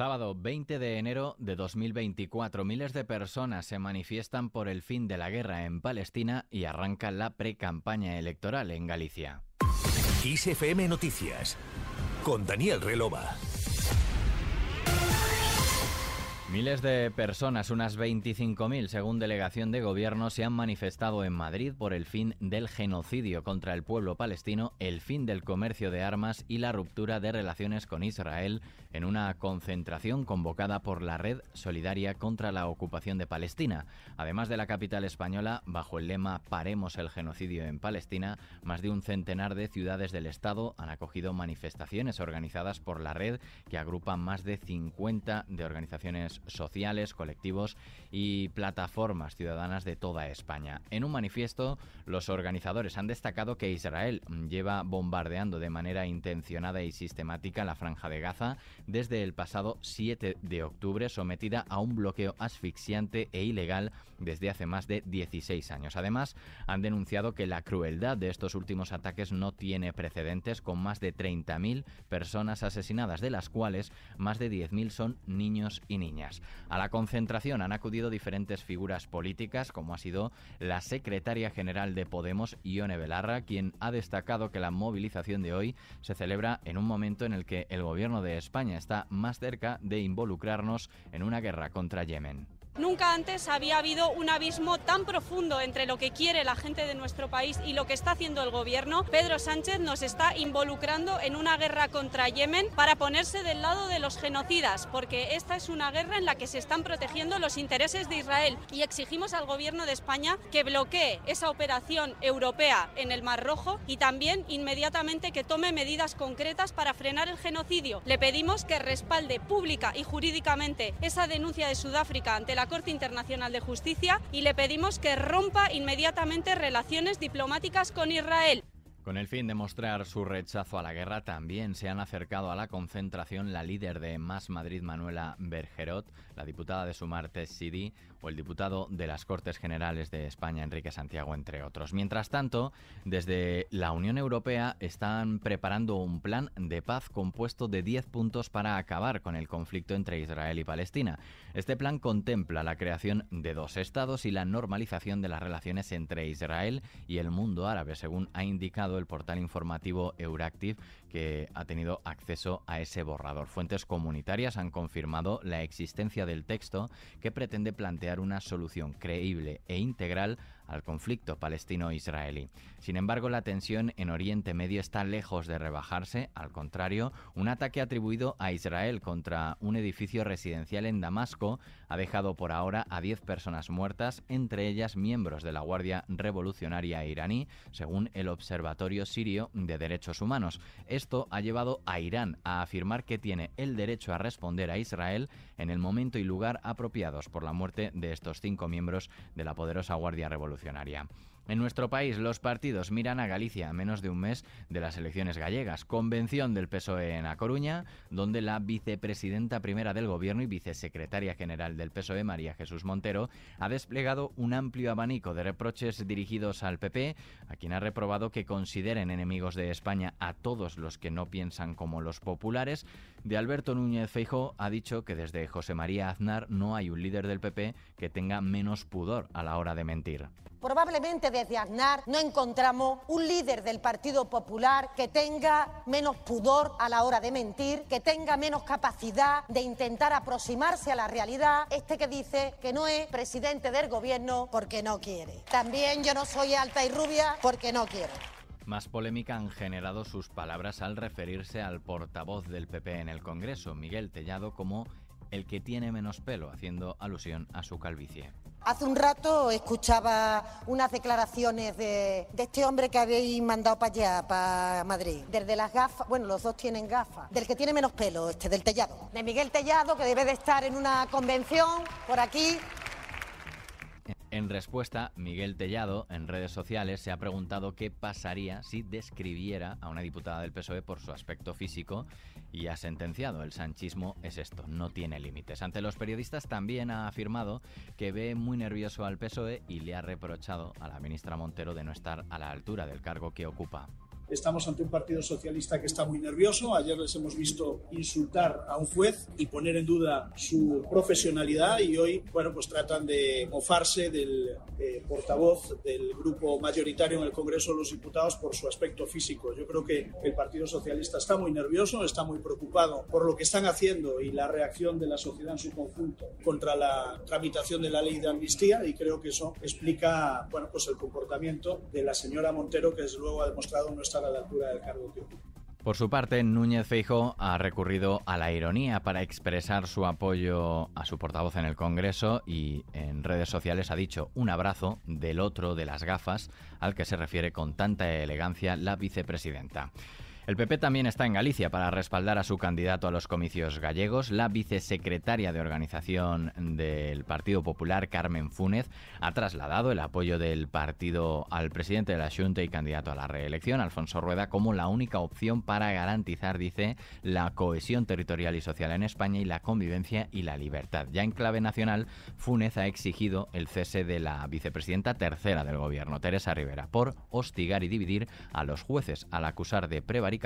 Sábado 20 de enero de 2024, miles de personas se manifiestan por el fin de la guerra en Palestina y arranca la pre-campaña electoral en Galicia. XFM Noticias con Daniel Relova. Miles de personas, unas 25.000 según delegación de gobierno, se han manifestado en Madrid por el fin del genocidio contra el pueblo palestino, el fin del comercio de armas y la ruptura de relaciones con Israel en una concentración convocada por la Red Solidaria contra la Ocupación de Palestina. Además de la capital española, bajo el lema Paremos el genocidio en Palestina, más de un centenar de ciudades del Estado han acogido manifestaciones organizadas por la red que agrupa más de 50 de organizaciones sociales, colectivos y plataformas ciudadanas de toda España. En un manifiesto, los organizadores han destacado que Israel lleva bombardeando de manera intencionada y sistemática la franja de Gaza desde el pasado 7 de octubre, sometida a un bloqueo asfixiante e ilegal desde hace más de 16 años. Además, han denunciado que la crueldad de estos últimos ataques no tiene precedentes, con más de 30.000 personas asesinadas, de las cuales más de 10.000 son niños y niñas. A la concentración han acudido diferentes figuras políticas, como ha sido la secretaria general de Podemos, Ione Belarra, quien ha destacado que la movilización de hoy se celebra en un momento en el que el gobierno de España está más cerca de involucrarnos en una guerra contra Yemen. Nunca antes había habido un abismo tan profundo entre lo que quiere la gente de nuestro país y lo que está haciendo el gobierno. Pedro Sánchez nos está involucrando en una guerra contra Yemen para ponerse del lado de los genocidas, porque esta es una guerra en la que se están protegiendo los intereses de Israel y exigimos al gobierno de España que bloquee esa operación europea en el Mar Rojo y también inmediatamente que tome medidas concretas para frenar el genocidio. Le pedimos que respalde pública y jurídicamente esa denuncia de Sudáfrica ante la Corte Internacional de Justicia y le pedimos que rompa inmediatamente relaciones diplomáticas con Israel. Con el fin de mostrar su rechazo a la guerra, también se han acercado a la concentración la líder de Más Madrid, Manuela Bergerot, la diputada de Sumar Sidi o el diputado de las Cortes Generales de España, Enrique Santiago, entre otros. Mientras tanto, desde la Unión Europea están preparando un plan de paz compuesto de 10 puntos para acabar con el conflicto entre Israel y Palestina. Este plan contempla la creación de dos estados y la normalización de las relaciones entre Israel y el mundo árabe, según ha indicado el portal informativo Euractiv, que ha tenido acceso a ese borrador. Fuentes comunitarias han confirmado la existencia del texto que pretende plantear una solución creíble e integral al conflicto palestino-israelí. Sin embargo, la tensión en Oriente Medio está lejos de rebajarse, al contrario, un ataque atribuido a Israel contra un edificio residencial en Damasco ha dejado por ahora a 10 personas muertas, entre ellas miembros de la Guardia Revolucionaria iraní, según el Observatorio Sirio de Derechos Humanos. Esto ha llevado a Irán a afirmar que tiene el derecho a responder a Israel en el momento y lugar apropiados por la muerte de estos cinco miembros de la poderosa Guardia Revolucionaria en nuestro país, los partidos miran a Galicia a menos de un mes de las elecciones gallegas. Convención del PSOE en A Coruña, donde la vicepresidenta primera del Gobierno y vicesecretaria general del PSOE, María Jesús Montero, ha desplegado un amplio abanico de reproches dirigidos al PP, a quien ha reprobado que consideren enemigos de España a todos los que no piensan como los populares. De Alberto Núñez Feijó ha dicho que desde José María Aznar no hay un líder del PP que tenga menos pudor a la hora de mentir. Probablemente desde Aznar no encontramos un líder del Partido Popular que tenga menos pudor a la hora de mentir, que tenga menos capacidad de intentar aproximarse a la realidad, este que dice que no es presidente del gobierno porque no quiere. También yo no soy alta y rubia porque no quiero. Más polémica han generado sus palabras al referirse al portavoz del PP en el Congreso, Miguel Tellado, como el que tiene menos pelo, haciendo alusión a su calvicie. Hace un rato escuchaba unas declaraciones de, este hombre que habéis mandado para allá, para Madrid. Desde las gafas, bueno, los dos tienen gafas. Del que tiene menos pelo, este, del Tellado. De Miguel Tellado, que debe de estar en una convención por aquí en respuesta, Miguel Tellado en redes sociales se ha preguntado qué pasaría si describiera a una diputada del PSOE por su aspecto físico y ha sentenciado el sanchismo es esto, no tiene límites. Ante los periodistas también ha afirmado que ve muy nervioso al PSOE y le ha reprochado a la ministra Montero de no estar a la altura del cargo que ocupa. Estamos ante un Partido Socialista que está muy nervioso. Ayer les hemos visto insultar a un juez y poner en duda su profesionalidad y hoy, bueno, pues tratan de mofarse del eh, portavoz del grupo mayoritario en el Congreso de los Diputados por su aspecto físico. Yo creo que el Partido Socialista está muy nervioso, está muy preocupado por lo que están haciendo y la reacción de la sociedad en su conjunto contra la tramitación de la ley de amnistía y creo que eso explica, bueno, pues el comportamiento de la señora Montero que desde luego ha demostrado no estar Por su parte, Núñez Feijo ha recurrido a la ironía para expresar su apoyo a su portavoz en el Congreso y en redes sociales ha dicho un abrazo del otro de las gafas al que se refiere con tanta elegancia la vicepresidenta. El PP también está en Galicia para respaldar a su candidato a los comicios gallegos. La vicesecretaria de organización del Partido Popular, Carmen Fúnez, ha trasladado el apoyo del partido al presidente de la Junta y candidato a la reelección, Alfonso Rueda, como la única opción para garantizar, dice, la cohesión territorial y social en España y la convivencia y la libertad. Ya en clave nacional, Fúnez ha exigido el cese de la vicepresidenta tercera del gobierno, Teresa Rivera, por hostigar y dividir a los jueces al acusar de prevaricación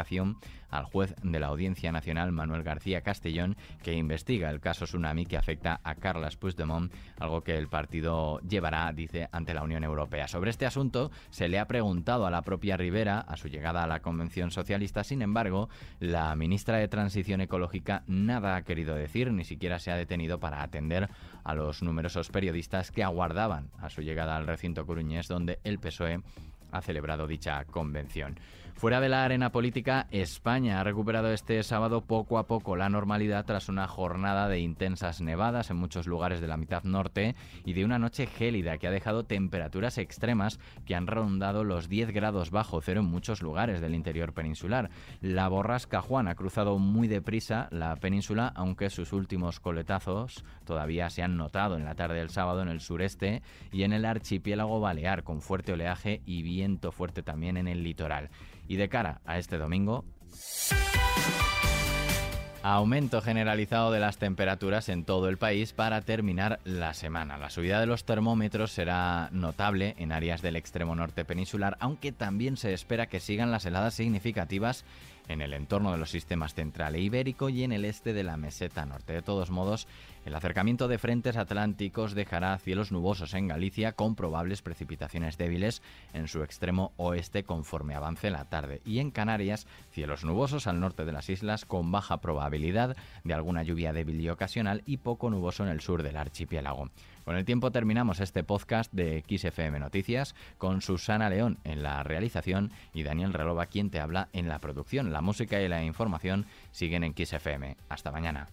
al juez de la Audiencia Nacional Manuel García Castellón, que investiga el caso Tsunami que afecta a Carles Puigdemont, algo que el partido llevará, dice, ante la Unión Europea. Sobre este asunto se le ha preguntado a la propia Rivera a su llegada a la Convención Socialista, sin embargo, la ministra de Transición Ecológica nada ha querido decir, ni siquiera se ha detenido para atender a los numerosos periodistas que aguardaban a su llegada al recinto coruñés donde el PSOE ha celebrado dicha convención. Fuera de la arena política, España ha recuperado este sábado poco a poco la normalidad tras una jornada de intensas nevadas en muchos lugares de la mitad norte y de una noche gélida que ha dejado temperaturas extremas que han rondado los 10 grados bajo cero en muchos lugares del interior peninsular. La borrasca Juan ha cruzado muy deprisa la península, aunque sus últimos coletazos todavía se han notado en la tarde del sábado en el sureste y en el archipiélago balear, con fuerte oleaje y fuerte también en el litoral. Y de cara a este domingo... Aumento generalizado de las temperaturas en todo el país para terminar la semana. La subida de los termómetros será notable en áreas del extremo norte peninsular, aunque también se espera que sigan las heladas significativas en el entorno de los sistemas central e ibérico y en el este de la meseta norte. De todos modos, el acercamiento de frentes atlánticos dejará cielos nubosos en Galicia con probables precipitaciones débiles en su extremo oeste conforme avance la tarde y en Canarias cielos nubosos al norte de las islas con baja probabilidad de alguna lluvia débil y ocasional y poco nuboso en el sur del archipiélago. Con el tiempo terminamos este podcast de XFM Noticias con Susana León en la realización y Daniel Relova quien te habla en la producción. La música y la información siguen en XFM. Hasta mañana.